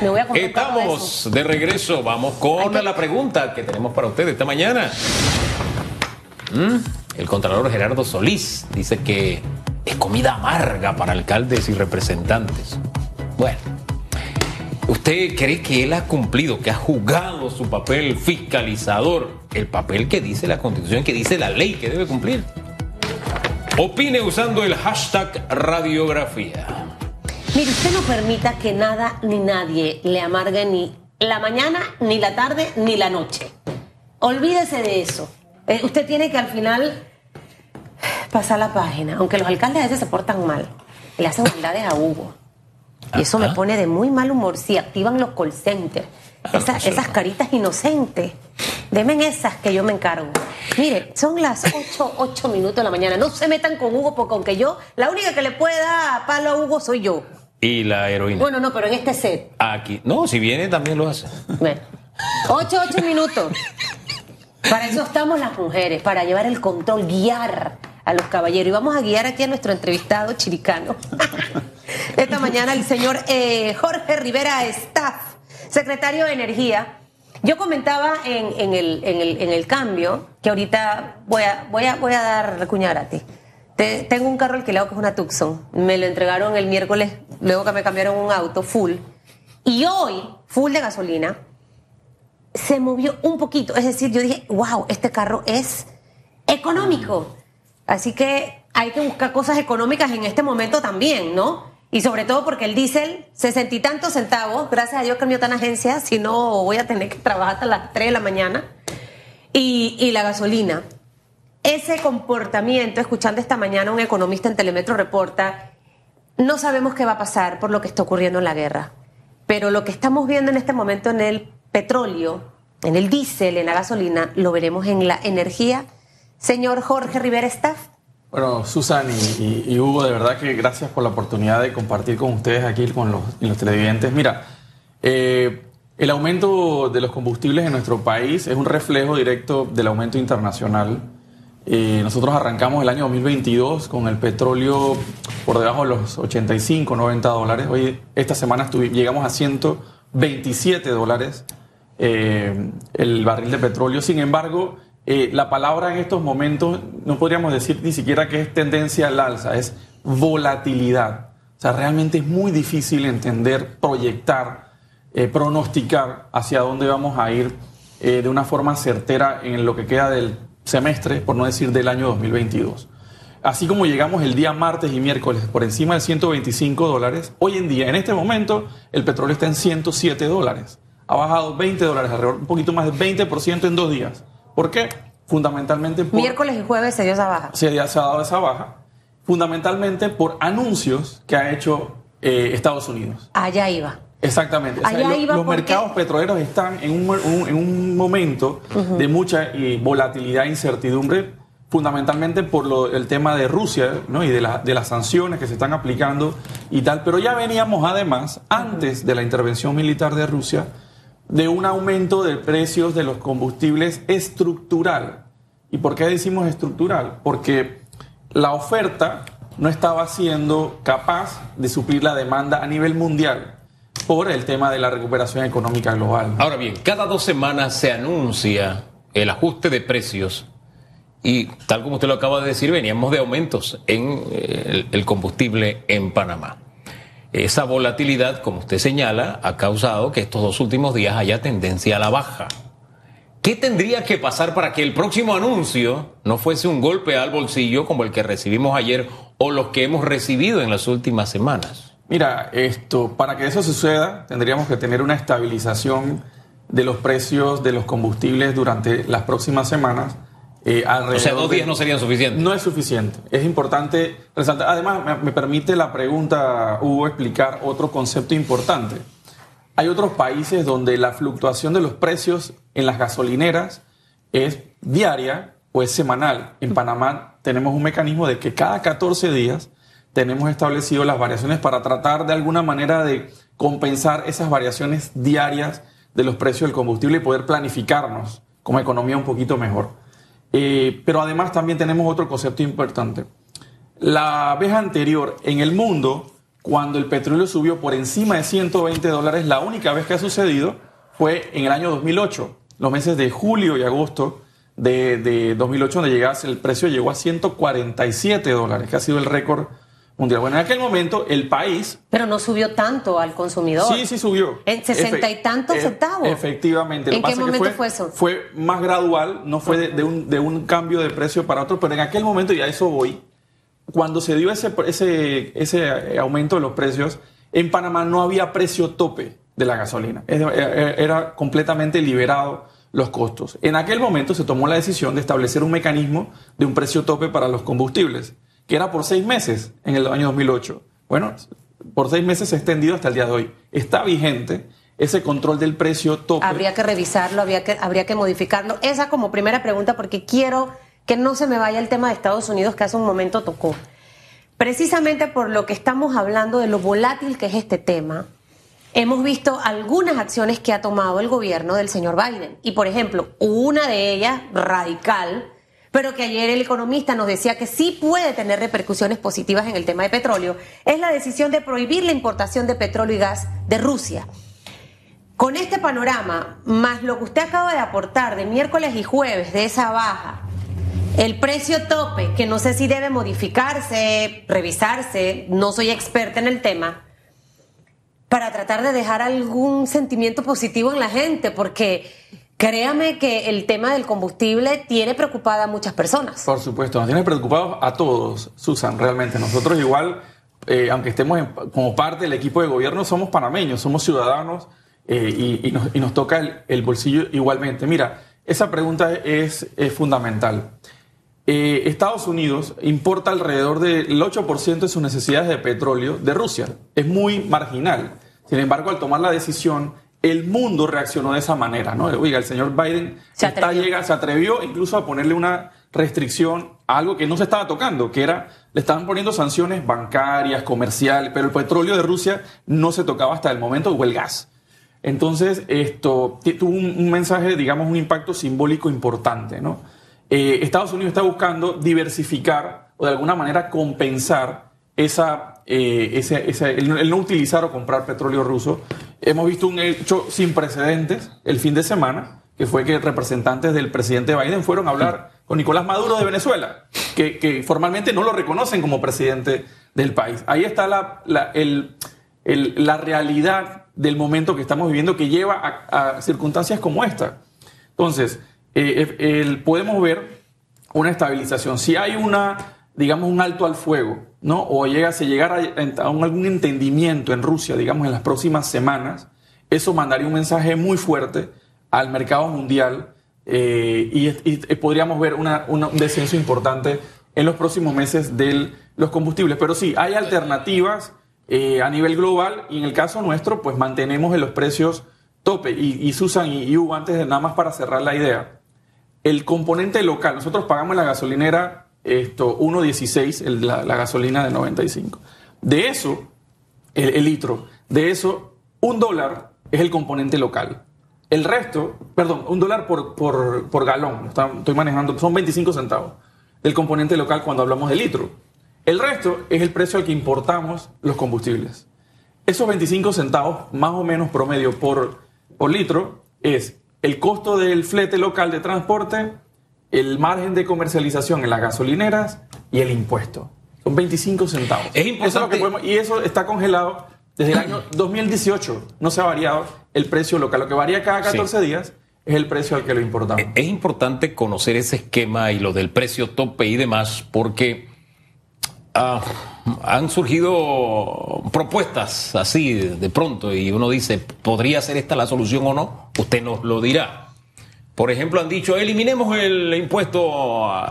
Me voy a Estamos de regreso. Vamos con que- la pregunta que tenemos para ustedes esta mañana. Mm, El contralor Gerardo Solís dice que es comida amarga para alcaldes y representantes. Bueno, ¿usted cree que él ha cumplido, que ha jugado su papel fiscalizador, el papel que dice la Constitución, que dice la ley que debe cumplir? Opine usando el hashtag radiografía. Mire, usted no permita que nada ni nadie le amargue ni la mañana, ni la tarde, ni la noche. Olvídese de eso. Eh, usted tiene que al final pasar la página, aunque los alcaldes a veces se portan mal. Le hacen maldades a Hugo. Y eso me Ajá. pone de muy mal humor si activan los call centers. Ah, Esas, caritas inocentes. Deme esas que yo me encargo. Mire, son las 8, 8 minutos de la mañana. No se metan con Hugo porque aunque yo, la única que le puede dar palo a Hugo soy yo. Y la heroína. Bueno, no, pero en este set. Aquí. No, si viene también lo hace. Bueno, 8, 8 minutos. Para eso estamos las mujeres, para llevar el control, guiar a los caballeros. Y vamos a guiar aquí a nuestro entrevistado chiricano. Esta mañana el señor eh, Jorge Rivera Staff, secretario de Energía. Yo comentaba en, en el, en, el, en el cambio que ahorita voy a, voy a, voy a dar cuñárate. Te- tengo un carro alquilado que es una Tucson. Me lo entregaron el miércoles, luego que me cambiaron un auto full. Y hoy, full de gasolina, se movió un poquito. Es decir, yo dije, wow, este carro es económico. Así que hay que buscar cosas económicas en este momento también, ¿no? Y sobre todo porque el diésel, sesenta y tantos centavos, gracias a Dios que está en agencia, si no voy a tener que trabajar hasta las 3 de la mañana. Y, y la gasolina. Ese comportamiento, escuchando esta mañana un economista en Telemetro reporta, no sabemos qué va a pasar por lo que está ocurriendo en la guerra. Pero lo que estamos viendo en este momento en el petróleo, en el diésel, en la gasolina, lo veremos en la energía. Señor Jorge Rivera Staff. Bueno, Susan y, Hugo, de verdad que gracias por la oportunidad de compartir con ustedes aquí con los televidentes. Mira, eh, el aumento de los combustibles en nuestro país es un reflejo directo del aumento internacional. Eh, nosotros arrancamos el año 2022 con el petróleo por debajo de los 85, 90 dólares. Hoy, esta semana llegamos a 127 dólares eh, el barril de petróleo. Sin embargo, eh, la palabra en estos momentos no podríamos decir ni siquiera que es tendencia al alza, es volatilidad. O sea, realmente es muy difícil entender, proyectar, pronosticar hacia dónde vamos a ir de una forma certera en lo que queda del semestre, por no decir del año 2022. Así como llegamos el día martes y miércoles por encima de 125 dólares, hoy en día, en este momento, el petróleo está en 107 dólares. Ha bajado 20 dólares, alrededor un poquito más del 20% en dos días. ¿Por qué? Fundamentalmente por Miércoles y jueves se dio esa baja. se, ha- se ha dado esa baja, fundamentalmente por anuncios que ha hecho eh, Estados Unidos. Allá iba. Exactamente. O sea, Allá lo- iba los porque- mercados petroleros están en un, un- en un momento de mucha eh, volatilidad e incertidumbre, fundamentalmente por lo- el tema de Rusia ¿no? y de, la- de las sanciones que se están aplicando y tal. Pero ya veníamos además, antes de la intervención militar de Rusia, de un aumento de precios de los combustibles estructural. ¿Y por qué decimos estructural? Porque la oferta no estaba siendo capaz de suplir la demanda a nivel mundial por el tema de la recuperación económica global. Ahora bien, cada dos semanas se anuncia el ajuste de precios y tal como usted lo acaba de decir, veníamos de aumentos en eh, el, combustible en Panamá. Esa volatilidad, como usted señala, ha causado que estos dos últimos días haya tendencia a la baja. ¿Qué tendría que pasar para que el próximo anuncio no fuese un golpe al bolsillo como el que recibimos ayer o los que hemos recibido en las últimas semanas? Mira, esto, para que eso suceda, tendríamos que tener una estabilización de los precios de los combustibles durante las próximas semanas. eh, O sea, dos de- días no serían suficientes. No es suficiente. Es importante resaltar. Además, me, me permite la pregunta, Hugo, explicar otro concepto importante. Hay otros países donde la fluctuación de los precios en las gasolineras es diaria o es semanal. En Panamá tenemos un mecanismo de que cada 14 días tenemos establecido las variaciones para tratar de alguna manera de compensar esas variaciones diarias de los precios del combustible y poder planificarnos como economía un poquito mejor. Eh, pero además también tenemos otro concepto importante. La vez anterior en el mundo cuando el petróleo subió por encima de 120 dólares, la única vez que ha sucedido fue en el año 2008, los meses de julio y agosto de, de 2008, donde llegase, el precio llegó a 147 dólares, que ha sido el récord mundial. Bueno, en aquel momento el país... Pero no subió tanto al consumidor. Sí, sí subió. En sesenta y tantos Efe- centavos. Efectivamente. ¿En qué que momento fue eso? Fue más gradual, no fue de, de un, de un cambio de precio para otro, pero en aquel momento, y a eso voy, cuando se dio ese, ese, ese aumento de los precios, en Panamá no había precio tope de la gasolina. Es- Era era completamente liberado los costos. En aquel momento se tomó la decisión de establecer un mecanismo de un precio tope para los combustibles, que era por seis meses en el año 2008. Bueno, por seis meses se ha extendido hasta el día de hoy. Está vigente ese control del precio tope. Habría que revisarlo, habría que, habría que modificarlo. Esa como primera pregunta, porque quiero que no se me vaya el tema de Estados Unidos que hace un momento tocó. Precisamente por lo que estamos hablando de lo volátil que es este tema, hemos visto algunas acciones que ha tomado el gobierno del señor Biden. Y por ejemplo, una de ellas radical, pero que ayer el economista nos decía que sí puede tener repercusiones positivas en el tema de petróleo, es la decisión de prohibir la importación de petróleo y gas de Rusia. Con este panorama, más lo que usted acaba de aportar de miércoles y jueves de esa baja, el precio tope, que no sé si debe modificarse, revisarse, no soy experta en el tema, para tratar de dejar algún sentimiento positivo en la gente, porque créame que el tema del combustible tiene preocupada a muchas personas. Por supuesto, nos tiene preocupados a todos, Susan, realmente. Nosotros igual, eh, aunque estemos en- como parte del equipo de gobierno, somos panameños, somos ciudadanos eh, y, nos, toca el, bolsillo igualmente. Mira, esa pregunta es, es fundamental. Eh, Estados Unidos importa alrededor del 8% de sus necesidades de petróleo de Rusia. Es muy marginal. Sin embargo, al tomar la decisión, el mundo reaccionó de esa manera. ¿no? Oiga, el señor Biden Se está atrevió. llega- se atrevió incluso a ponerle una restricción a algo que no se estaba tocando, que era, le estaban poniendo sanciones bancarias, comerciales, pero el petróleo de Rusia no se tocaba hasta el momento, o el gas. Entonces, esto tuvo un, un mensaje, digamos, un impacto simbólico importante, ¿no? Eh, Estados Unidos está buscando diversificar o de alguna manera compensar esa, eh, ese- ese- el, el no utilizar o comprar petróleo ruso. Hemos visto un hecho sin precedentes el fin de semana, que fue que representantes del presidente Biden fueron a hablar con Nicolás Maduro de Venezuela, que, formalmente no lo reconocen como presidente del país. Ahí está la, la- el- la realidad del momento que estamos viviendo que lleva a, circunstancias como esta. Entonces, eh, el- podemos ver una estabilización. Si hay una, digamos, un alto al fuego, ¿no? O llega, se llegara a, algún entendimiento en Rusia, digamos, en las próximas semanas, eso mandaría un mensaje muy fuerte al mercado mundial eh, y, y podríamos ver una- un descenso importante en los próximos meses de los combustibles. Pero sí, hay alternativas eh, a nivel global y en el caso nuestro, pues mantenemos en los precios tope. Y, y Susan y, Hugo, antes de nada más para cerrar la idea, el componente local, nosotros pagamos la gasolinera esto 1.16, el- la, la gasolina de 95. De eso, el, litro, de eso, un dólar es el componente local. El resto, perdón, un dólar por, por, por galón, estoy manejando, son 25 centavos del componente local cuando hablamos de litro. El resto es el precio al que importamos los combustibles. Esos 25 centavos, más o menos promedio por, por litro, es el costo del flete local de transporte, el margen de comercialización en las gasolineras y el impuesto. Son 25 centavos. Es Eso lo que importante- podemos- y eso está congelado desde el año 2018. No se ha variado el precio local. Lo que varía cada 14 días es el precio al que lo importamos. Es importante conocer ese esquema y lo del precio tope y demás, porque ah, han surgido propuestas así de, de pronto y uno dice, ¿podría ser esta la solución o no? Usted nos lo dirá. Por ejemplo, han dicho, eliminemos el impuesto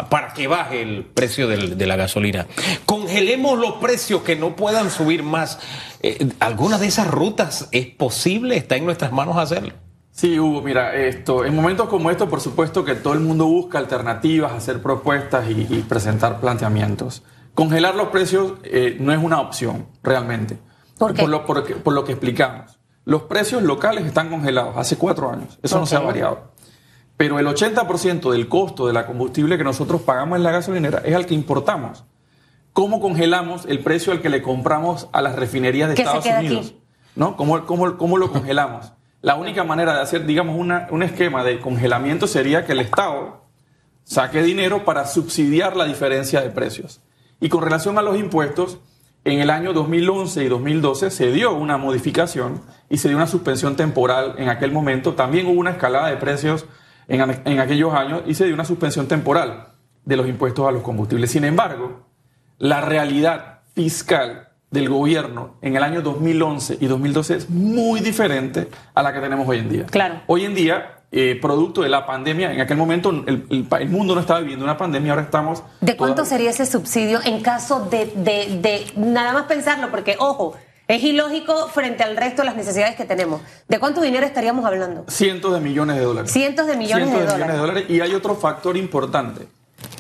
para que baje el precio del- de la gasolina. Congelemos los precios que no puedan subir más. Eh, ¿Alguna de esas rutas es posible? ¿Está en nuestras manos hacerlo? Sí, Hugo, mira, esto, en momentos como estos, por supuesto que todo el mundo busca alternativas, hacer propuestas y, y presentar planteamientos. Congelar los precios eh, no es una opción, realmente. ¿Por qué? lo, por, por lo que explicamos. Los precios locales están congelados hace cuatro años. Eso no se ha variado. Pero el 80% del costo de la combustible que nosotros pagamos en la gasolinera es al que importamos. ¿cómo congelamos el precio al que le compramos a las refinerías de Estados Unidos? aquí. ¿No? ¿Cómo, cómo, cómo lo congelamos? La única manera de hacer, digamos, una- un esquema de congelamiento sería que el Estado saque dinero para subsidiar la diferencia de precios. Y con relación a los impuestos, en el año 2011 y 2012 se dio una modificación y se dio una suspensión temporal en aquel momento. También hubo una escalada de precios en, en aquellos años y se dio una suspensión temporal de los impuestos a los combustibles. Sin embargo, la realidad fiscal del gobierno en el año 2011 y 2012 es muy diferente a la que tenemos hoy en día. Claro. Hoy en día, eh, producto de la pandemia, en aquel momento el, el pa- el mundo no estaba viviendo una pandemia, ahora estamos... ¿De cuánto toda- sería ese subsidio en caso de, de- de nada más pensarlo? Porque, ojo, es ilógico frente al resto de las necesidades que tenemos. ¿De cuánto dinero estaríamos hablando? Cientos de millones de dólares. Cientos de millones Cientos de de millones de dólares. Y hay otro factor importante.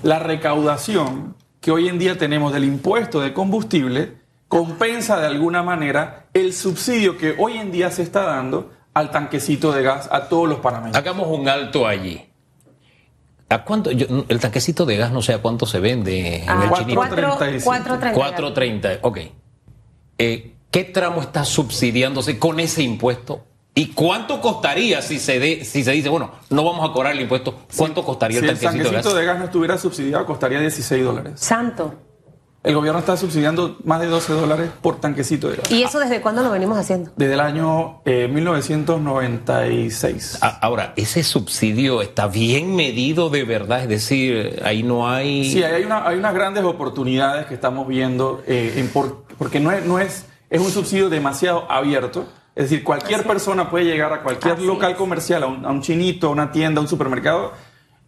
La recaudación que hoy en día tenemos del impuesto de combustible compensa de alguna manera el subsidio que hoy en día se está dando al tanquecito de gas a todos los panameños. Hagamos un alto allí. ¿A cuánto? yo- el tanquecito de gas no sé a cuánto se vende en Ah, el cuatro- chinito. cuatro- 4.35. 4.30. 4.30, ok. Eh, ¿Qué tramo está subsidiándose con ese impuesto? ¿Y cuánto costaría si se, de- si se dice, bueno, no vamos a cobrar el impuesto? ¿Cuánto costaría si el el tanquecito de tanquecito gas? de gas no estuviera subsidiado, costaría 16 dólares. Santo. El gobierno está subsidiando más de 12 dólares por tanquecito de gas. ¿Y eso desde cuándo lo venimos haciendo? Desde el año eh, 1996. A- Ahora, ese subsidio está bien medido de verdad, es decir, ahí no hay... Sí, hay, una- hay unas grandes oportunidades que estamos viendo, eh, en por- porque no es, no es, es un subsidio demasiado abierto. Es decir, cualquier persona puede llegar a cualquier Así local es. comercial, a un, a un chinito, a una tienda, a un supermercado.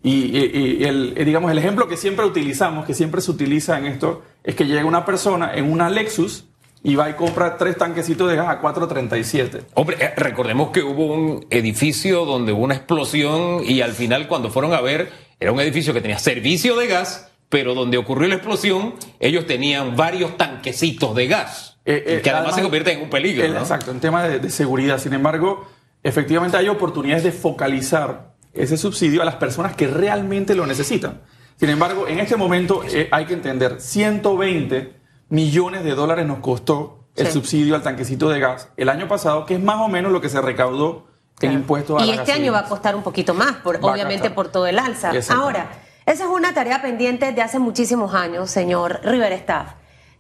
Y, y- y el, eh, digamos, el ejemplo que siempre utilizamos, que siempre se utiliza en esto, es que llega una persona en una Lexus y va y compra tres tanquecitos de gas a 4.37. Hombre, eh, recordemos que hubo un edificio donde hubo una explosión y al final cuando fueron a ver, era un edificio que tenía servicio de gas, pero donde ocurrió la explosión, ellos tenían varios tanquecitos de gas, Eh, eh, que además, se convierten en un peligro. el- ¿no? Exacto, en tema de, de seguridad. Sin embargo, efectivamente hay oportunidades de focalizar ese subsidio a las personas que realmente lo necesitan. Sin embargo, en este momento eh, hay que entender, 120 millones de dólares nos costó el Sí. subsidio al tanquecito de gas el año pasado, que es más o menos lo que se recaudó en impuestos a Y este año va a costar un poquito más, por- obviamente por todo el alza. Ahora, esa es una tarea pendiente de hace muchísimos años, señor River Staff,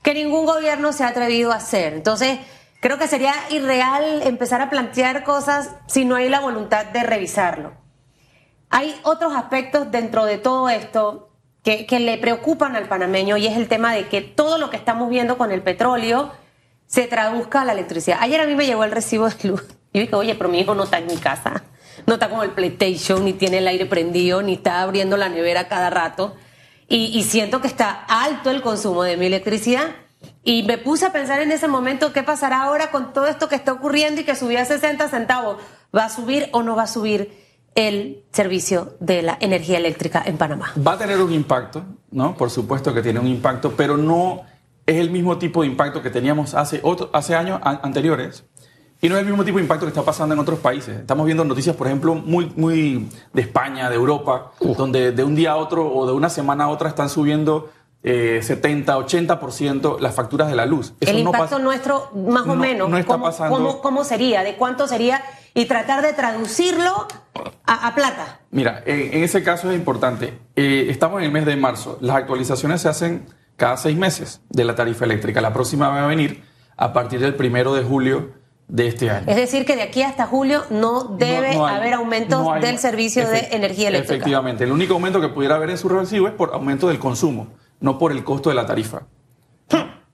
que ningún gobierno se ha atrevido a hacer. Entonces, creo que sería irreal empezar a plantear cosas si no hay la voluntad de revisarlo. Hay otros aspectos dentro de todo esto que, le preocupan al panameño y es el tema de que todo lo que estamos viendo con el petróleo se traduzca a la electricidad. Ayer a mí me llegó el recibo de luz. Yo dije, oye, pero mi hijo no está en mi casa. No está con el PlayStation, ni tiene el aire prendido, ni está abriendo la nevera cada rato. Y, siento que está alto el consumo de mi electricidad. Y me puse a pensar en ese momento qué pasará ahora con todo esto que está ocurriendo y que subía a 60 centavos. ¿Va a subir o no va a subir el servicio de la energía eléctrica en Panamá? Va a tener un impacto, ¿no? Por supuesto que tiene un impacto, pero no es el mismo tipo de impacto que teníamos hace, otro- hace años anteriores. Y no es el mismo tipo de impacto que está pasando en otros países. Estamos viendo noticias, por ejemplo, muy, muy de España, de Europa, donde de un día a otro o de una semana a otra están subiendo eh, 70, 80% las facturas de la luz. Eso el no impacto nuestro, más o no- menos, no está ¿cómo, pasando. cómo- cómo sería? ¿De cuánto sería? Y tratar de traducirlo a, a plata. Mira, en, en ese caso es importante. Eh, estamos en el mes de marzo. Las actualizaciones se hacen cada seis meses de la tarifa eléctrica. La próxima va a venir a partir del primero de julio de este año. Es decir, que de aquí hasta julio no debe No- no hay- haber aumentos no hay- del servicio de energía eléctrica. Efectivamente. El único aumento que pudiera haber en su recibo es por aumento del consumo, no por el costo de la tarifa.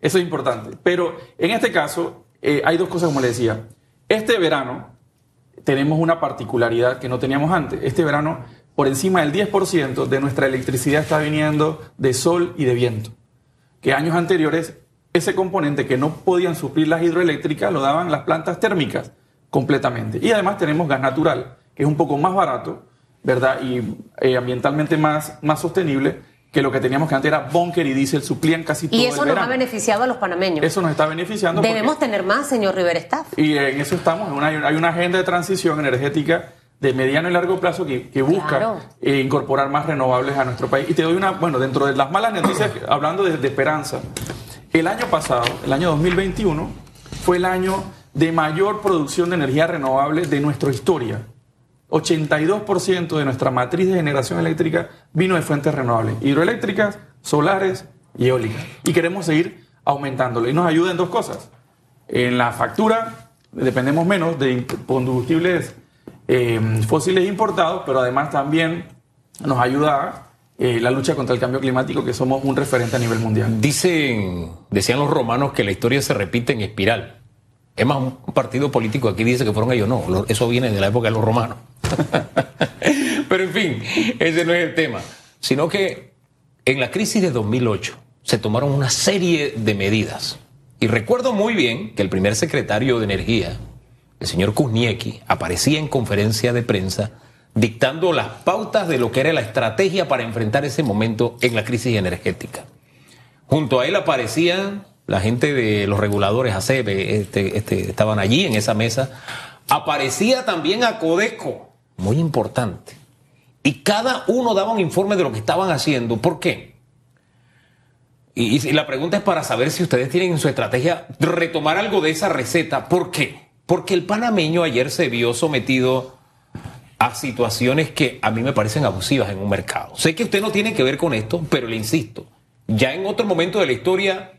Eso es importante. Pero en este caso, eh, hay dos cosas, como le decía. Este verano tenemos una particularidad que no teníamos antes. Este verano, por encima del 10% de nuestra electricidad está viniendo de sol y de viento. Que años anteriores, ese componente que no podían suplir las hidroeléctricas lo daban las plantas térmicas completamente. Y además tenemos gas natural, que es un poco más barato, ¿verdad? Y eh, ambientalmente más, más sostenible que lo que teníamos que antes era bunker y diésel, suplían casi todo Y el eso nos ha beneficiado a los panameños. Eso nos está beneficiando. porque- Debemos tener más, señor River Staff. y en eso estamos. una- hay una agenda de transición energética de mediano y largo plazo que, que busca Claro. eh, incorporar más renovables a nuestro país. Y te doy una, bueno, dentro de las malas noticias, hablando de, de esperanza, el año pasado, el año 2021, fue el año de mayor producción de energía renovable de nuestra historia. 82% de nuestra matriz de generación eléctrica vino de fuentes renovables, hidroeléctricas, solares y eólicas. Y queremos seguir aumentándolo. Y nos ayuda en dos cosas. En la factura dependemos menos de combustibles eh, fósiles importados, pero además también nos ayuda eh, la lucha contra el cambio climático, que somos un referente a nivel mundial. Dicen, decían los romanos que la historia se repite en espiral. Es más, un partido político aquí dice que fueron ellos, no, eso viene de la época de los romanos. Pero en fin, ese no es el tema, sino que en la crisis de 2008 se tomaron una serie de medidas. Y recuerdo muy bien que el primer secretario de Energía, el señor Kuzniecki, aparecía en conferencia de prensa dictando las pautas de lo que era la estrategia para enfrentar ese momento en la crisis energética. Junto a él aparecían la gente de los reguladores ACEP, este, este, estaban allí en esa mesa. Aparecía también a Codeco, muy importante. Y cada uno daba un informe de lo que estaban haciendo. ¿Por qué? Y, y la pregunta es para saber si ustedes tienen en su estrategia retomar algo de esa receta. ¿Por qué? Porque el panameño ayer se vio sometido a situaciones que a mí me parecen abusivas en un mercado. Sé que usted no tiene que ver con esto, pero le insisto, ya en otro momento de la historia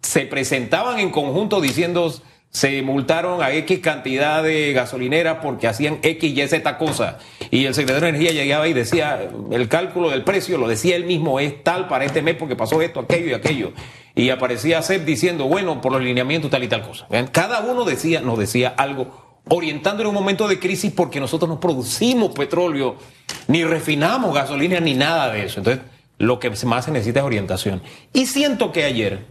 se presentaban en conjunto diciendo se multaron a X cantidad de gasolineras porque hacían X y Z cosa. Y el secretario de Energía llegaba y decía, el cálculo del precio, lo decía él mismo, es tal para este mes porque pasó esto, aquello y aquello. Y aparecía CEP diciendo, bueno, por los lineamientos tal y tal cosa. Cada uno decía, nos decía algo orientando en un momento de crisis porque nosotros no producimos petróleo, ni refinamos gasolina, ni nada de eso. Entonces, lo que más se necesita es orientación. Y siento que ayer,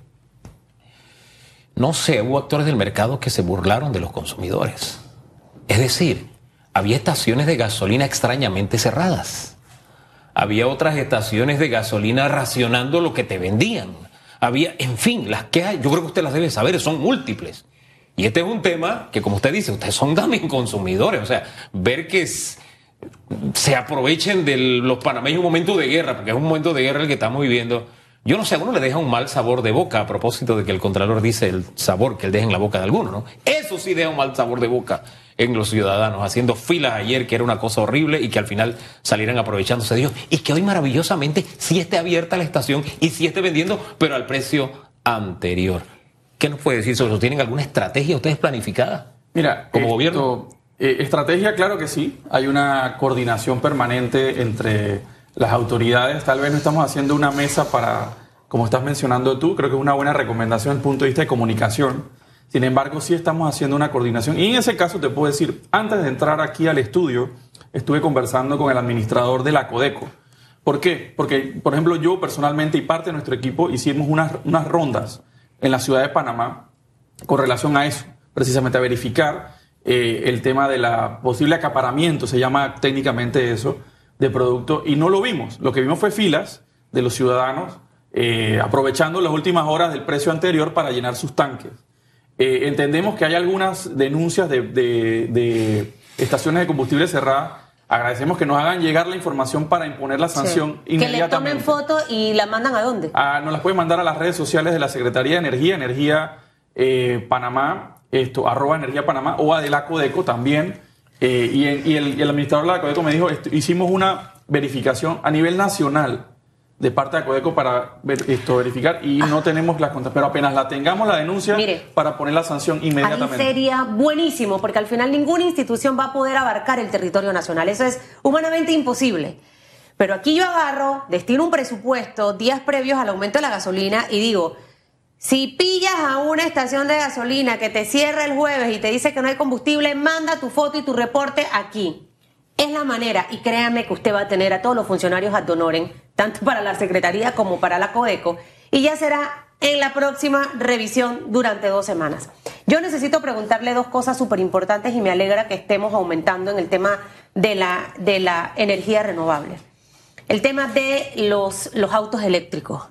no sé, hubo actores del mercado que se burlaron de los consumidores. Es decir, había estaciones de gasolina extrañamente cerradas. Había otras estaciones de gasolina racionando lo que te vendían. Había, en fin, las que hay, yo creo que usted las debe saber, son múltiples. Y este es un tema que, como usted dice, ustedes son también consumidores. O sea, ver que se aprovechen de los panameños un momento de guerra, porque es un momento de guerra el que estamos viviendo. Yo no sé, a uno le deja un mal sabor de boca a propósito de que el Contralor dice el sabor que él deja en la boca de alguno, ¿no? Eso sí deja un mal sabor de boca en los ciudadanos, haciendo filas ayer, que era una cosa horrible, y que al final salieran aprovechándose de ellos. Y que hoy maravillosamente sí esté abierta la estación y sí esté vendiendo, pero al precio anterior. ¿Qué nos puede decir sobre eso? ¿Tienen alguna estrategia ustedes planificada? Mira, Como esto, gobierno. eh, estrategia, claro que sí. Hay una coordinación permanente entre las autoridades. Tal vez no estamos haciendo una mesa para, como estás mencionando tú, creo que es una buena recomendación desde el punto de vista de comunicación. Sin embargo, sí estamos haciendo una coordinación. Y en ese caso te puedo decir, antes de entrar aquí al estudio, estuve conversando con el administrador de la Codeco. ¿Por qué? Porque, por ejemplo, yo personalmente y parte de nuestro equipo hicimos unas, unas rondas en la ciudad de Panamá con relación a eso, precisamente a verificar eh, el tema de la posible acaparamiento, se llama técnicamente eso, de producto, y no lo vimos. Lo que vimos fue filas de los ciudadanos eh, aprovechando las últimas horas del precio anterior para llenar sus tanques. Eh, entendemos que hay algunas denuncias de, de- de estaciones de combustible cerradas. Agradecemos que nos hagan llegar la información para imponer la sanción Sí. Que le inmediatamente. tomen foto y la mandan a dónde. Ah, nos las pueden mandar a las redes sociales de la Secretaría de Energía, Energía eh, Panamá, esto, arroba Energía Panamá o a de la Codeco también. Eh, y el, y el administrador de la Codeco me dijo, esto- hicimos una verificación a nivel nacional de parte de Codeco para ver- esto, verificar y no tenemos las cuentas, pero apenas la tengamos la denuncia Mire. para poner la sanción Ahí inmediatamente. sería buenísimo, porque al final ninguna institución va a poder abarcar el territorio nacional. Eso es humanamente imposible. Pero aquí yo agarro, destino un presupuesto días previos al aumento de la gasolina y digo, si pillas a una estación de gasolina que te cierra el jueves y te dice que no hay combustible, manda tu foto y tu reporte aquí. Es la manera, y créanme que usted va a tener a todos los funcionarios ad honorem, tanto para la Secretaría como para la Codeco, y ya será en la próxima revisión durante dos semanas. Yo necesito preguntarle dos cosas súper importantes y me alegra que estemos aumentando en el tema de la, de la energía renovable. El tema de los, los autos eléctricos.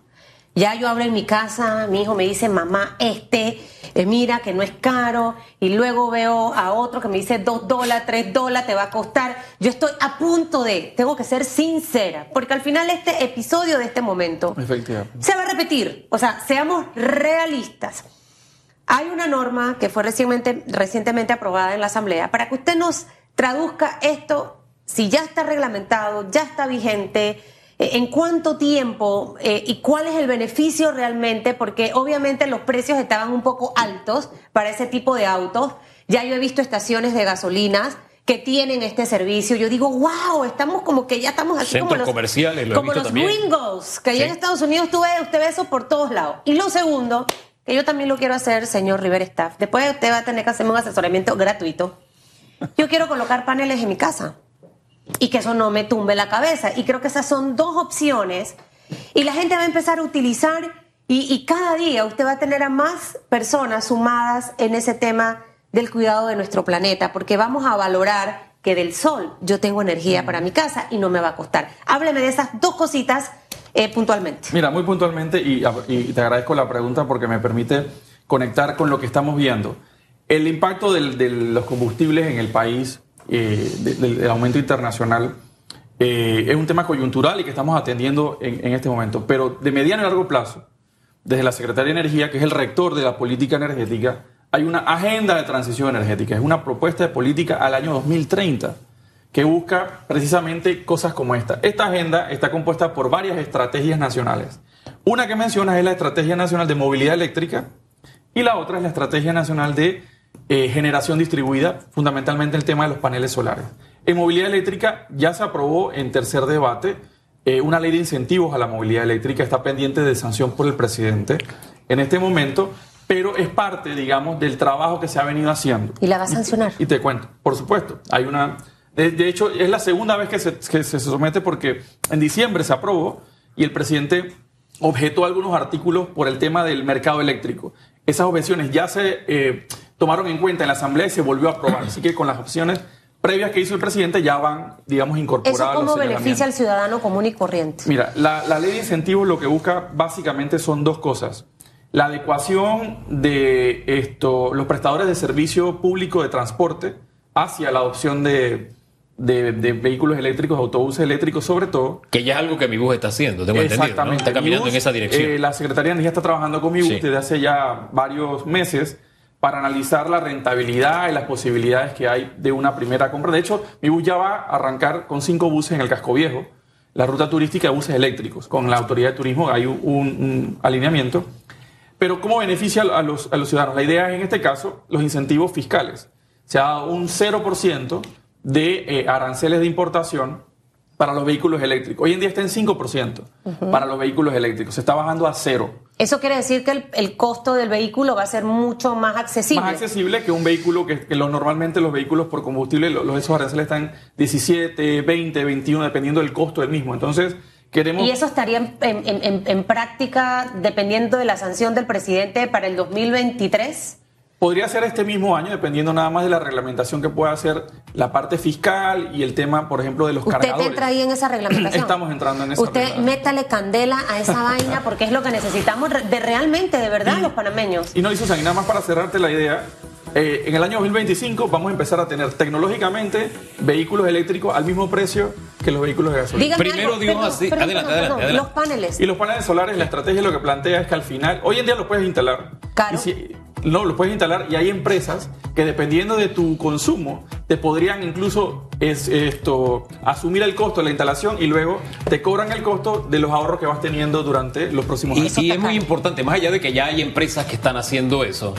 Ya yo hablo en mi casa, mi hijo me dice, mamá, este eh, mira que no es caro, y luego veo a otro que me dice 2 dólares, 3 dólares, te va a costar. Yo estoy a punto de, tengo que ser sincera, porque al final este episodio de este momento se va a repetir. O sea, seamos realistas. Hay una norma que fue recientemente, recientemente aprobada en la Asamblea para que usted nos traduzca esto, si ya está reglamentado, ya está vigente, en cuánto tiempo eh, y cuál es el beneficio realmente, porque obviamente los precios estaban un poco altos para ese tipo de autos. Ya yo he visto estaciones de gasolinas que tienen este servicio. Yo digo, wow, estamos como que ya estamos así como los comerciales, como los gringos, que allá en Estados Unidos tú ves, usted ve eso por todos lados. Y lo segundo, que yo también lo quiero hacer, señor River Staff, después usted va a tener que hacerme un asesoramiento gratuito. Yo quiero colocar paneles en mi casa y que eso no me tumbe la cabeza. Y creo que esas son dos opciones y la gente va a empezar a utilizar y, cada día usted va a tener a más personas sumadas en ese tema del cuidado de nuestro planeta, porque vamos a valorar que del sol yo tengo energía para mi casa y no me va a costar. Hábleme de esas dos cositas eh, puntualmente. Mira, muy puntualmente y, te agradezco la pregunta porque me permite conectar con lo que estamos viendo. El impacto de los combustibles en el país eh, del, aumento internacional eh, es un tema coyuntural y que estamos atendiendo en, este momento. Pero de mediano y largo plazo, desde la Secretaría de Energía, que es el rector de la política energética, hay una agenda de transición energética, es una propuesta de política al año 2030 que busca precisamente cosas como esta. Esta agenda está compuesta por varias estrategias nacionales. Una que mencionas es la Estrategia Nacional de Movilidad Eléctrica y la otra es la Estrategia Nacional de eh, generación distribuida, fundamentalmente el tema de los paneles solares. En movilidad eléctrica ya se aprobó en tercer debate eh, una ley de incentivos a la movilidad eléctrica, está pendiente de sanción por el presidente en este momento, pero es parte, digamos, del trabajo que se ha venido haciendo. ¿Y la va a sancionar? Y, te cuento, por supuesto, hay una... De, hecho, es la segunda vez que se, que se somete porque en diciembre se aprobó y el presidente objetó algunos artículos por el tema del mercado eléctrico. Esas objeciones ya se eh, tomaron en cuenta en la Asamblea y se volvió a aprobar. Así que con las opciones previas que hizo el presidente ya van, digamos, incorporadas. ¿Eso cómo beneficia al ciudadano común y corriente? Mira, la, la ley de incentivos lo que busca básicamente son dos cosas. La adecuación de esto, los prestadores de servicio público de transporte hacia la adopción de, de, vehículos eléctricos, autobuses eléctricos sobre todo. Que ya es algo que mi bus está haciendo, tengo entendido. Está caminando en esa dirección. Eh, la Secretaría de Energía está trabajando con mi bus desde hace ya varios meses para analizar la rentabilidad y las posibilidades que hay de una primera compra. De hecho, mi bus ya va a arrancar con cinco buses en el casco viejo, la ruta turística de buses eléctricos. Con la autoridad de turismo hay un, alineamiento. Pero ¿cómo beneficia a los, a los ciudadanos? La idea es, en este caso, los incentivos fiscales. Se ha dado un 0% de eh, aranceles de importación para los vehículos eléctricos. Hoy en día está en 5% para los vehículos eléctricos. Se está bajando a cero. Eso quiere decir que el, costo del vehículo va a ser mucho más accesible. Más accesible que un vehículo que, normalmente los vehículos por combustible, los, esos aranceles están 17, 20, 21, dependiendo del costo del mismo. Entonces, queremos... ¿Y eso estaría en práctica dependiendo de la sanción del presidente para el 2023? Podría ser este mismo año, dependiendo nada más de la reglamentación que pueda hacer la parte fiscal y el tema, por ejemplo, de los cargadores. ¿Usted entra ahí en esa reglamentación? Estamos entrando en esa Usted métale candela a esa vaina porque es lo que necesitamos de realmente, de verdad, los panameños. Y no, y Susan, y nada más para cerrarte la idea, eh, en el año 2025 vamos a empezar a tener tecnológicamente vehículos eléctricos al mismo precio que los vehículos de gasolina. Primero digo así, adelante, adelante, Los paneles. Y los paneles solares, la estrategia lo que plantea es que al final, hoy en día los puedes instalar. Claro. No, lo puedes instalar y hay empresas que dependiendo de tu consumo te podrían incluso es, esto, asumir el costo de la instalación y luego te cobran el costo de los ahorros que vas teniendo durante los próximos años. Y, y es muy importante, más allá de que ya hay empresas que están haciendo eso,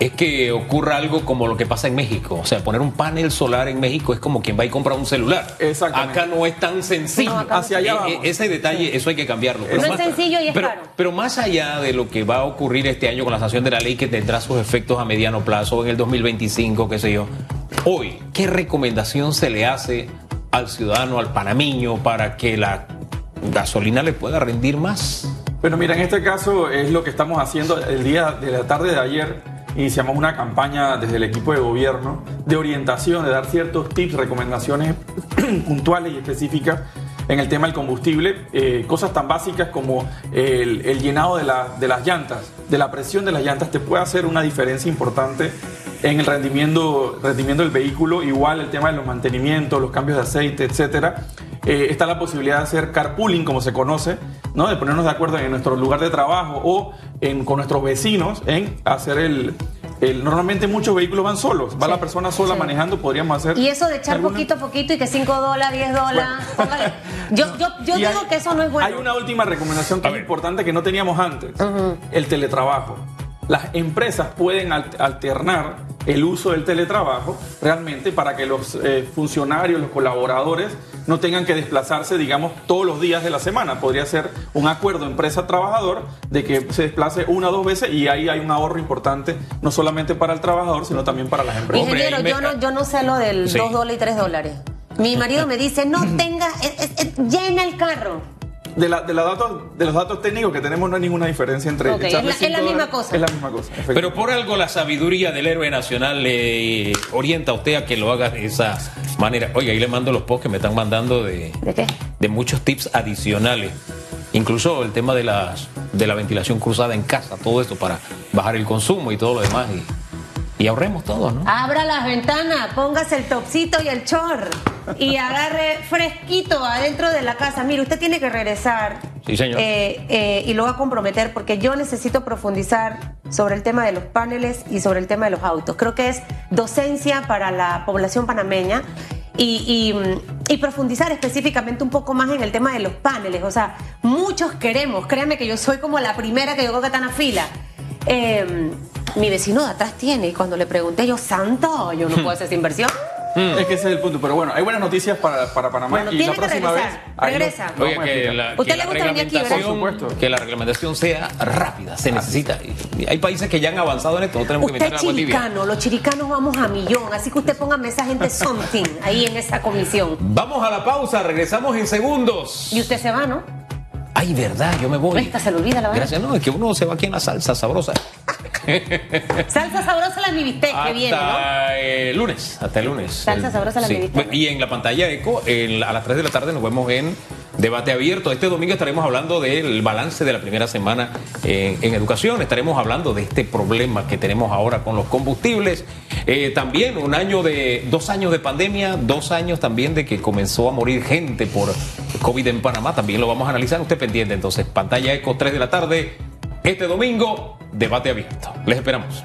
es que ocurra algo como lo que pasa en México. O sea, poner un panel solar en México es como quien va y compra un celular. Exactamente. Acá no es tan sencillo. Hacia allá e, e, ese detalle, eso hay que cambiarlo. no es sencillo y es pero, caro. Pero más allá de lo que va a ocurrir este año con la sanción de la ley que tendrá sus efectos a mediano plazo en el 2025, qué sé yo, hoy, ¿qué recomendación se le hace al ciudadano, al panameño, para que la gasolina le pueda rendir más? Bueno, mira, en este caso es lo que estamos haciendo el día de la tarde de ayer iniciamos una campaña desde el equipo de gobierno de orientación, de dar ciertos tips, recomendaciones puntuales y específicas en el tema del combustible, eh, cosas tan básicas como el, llenado de, las llantas. de la presión de las llantas te puede hacer una diferencia importante en el rendimiento, rendimiento del vehículo. Igual el tema de los mantenimientos, los cambios de aceite, etcétera. Eh, está la posibilidad de hacer carpooling, como se conoce, ¿no? de ponernos de acuerdo en nuestro lugar de trabajo o en, con nuestros vecinos en hacer el, el- normalmente muchos vehículos van solos, va la persona sola sí. manejando, podríamos hacer. Y eso de echar alguna- poquito a poquito y que 5 dólares, 10 dólares, póngale. Yo, yo, yo digo hay- que eso no es bueno. Hay una última recomendación que es importante que no teníamos antes, el teletrabajo. Las empresas pueden al- alternar el uso del teletrabajo realmente para que los eh, funcionarios, los colaboradores no tengan que desplazarse, digamos, todos los días de la semana. Podría ser un acuerdo empresa-trabajador de que se desplace una o dos veces y ahí hay un ahorro importante, no solamente para el trabajador, sino también para las empresas. Hombre, Ingeniero, me- yo, no, yo no sé lo del Sí. 2 dólares y 3 dólares. Mi marido me dice, no tenga, eh, llena el carro. De, la- de la datos, de los datos técnicos que tenemos no hay ninguna diferencia entre Ok, echarle es la- es la cinco misma cosa. Es la misma cosa. Pero por algo la sabiduría del héroe nacional le orienta a usted a que lo haga de esa manera. Oye, ahí le mando los posts que me están mandando de, ¿De qué? de muchos tips adicionales. Incluso el tema de, las, de la ventilación cruzada en casa, todo esto para bajar el consumo y todo lo demás. Y, y ahorremos todo, ¿no? Abra las ventanas, póngase el topsito y el chor y agarre fresquito adentro de la casa. Mire, usted tiene que regresar. Sí, señor. eh, eh, y lo va a comprometer porque yo necesito profundizar sobre el tema de los paneles y sobre el tema de los autos. Creo que es docencia para la población panameña. Y, y, y profundizar específicamente un poco más en el tema de los paneles. O sea, muchos queremos, créanme que yo soy como la primera que está en la fila. Eh, mi vecino de atrás tiene, y cuando le pregunté yo, santo, yo no puedo hacer esa inversión. Es que ese es el punto. Pero bueno, hay buenas noticias para, para Panamá. Bueno, y tiene la que próxima regresar. vez. Regresa. que la, ¿Usted que le la gusta venir aquí, verdad? reglamentación, Por supuesto. que la reglamentación sea rápida, se necesita. Y hay países que ya han avanzado en esto, no tenemos que Usted meter es chiricano, los chiricanos vamos a millón, así que usted póngame esa gente something ahí en esa comisión. Vamos a la pausa, regresamos en segundos. Y usted se va, ¿no? Ay, verdad, yo me voy. Esta se le olvida la vaina. Gracias, no, es que uno se va aquí en la salsa sabrosa. Salsa sabrosa la mi bistec que viene, ¿no? Hasta el lunes, hasta el lunes. Salsa El- sabrosa la sí. Y en la pantalla Eco, el- a las 3 de la tarde nos vemos en Debate Abierto. Este domingo estaremos hablando del balance de la primera semana en, en educación. Estaremos hablando de este problema que tenemos ahora con los combustibles. Eh, también un año de, dos años de pandemia, dos años también de que comenzó a morir gente por COVID en Panamá. También lo vamos a analizar. Usted pendiente. Entonces, pantalla Eco, 3 de la tarde. Este domingo, debate abierto. Les esperamos.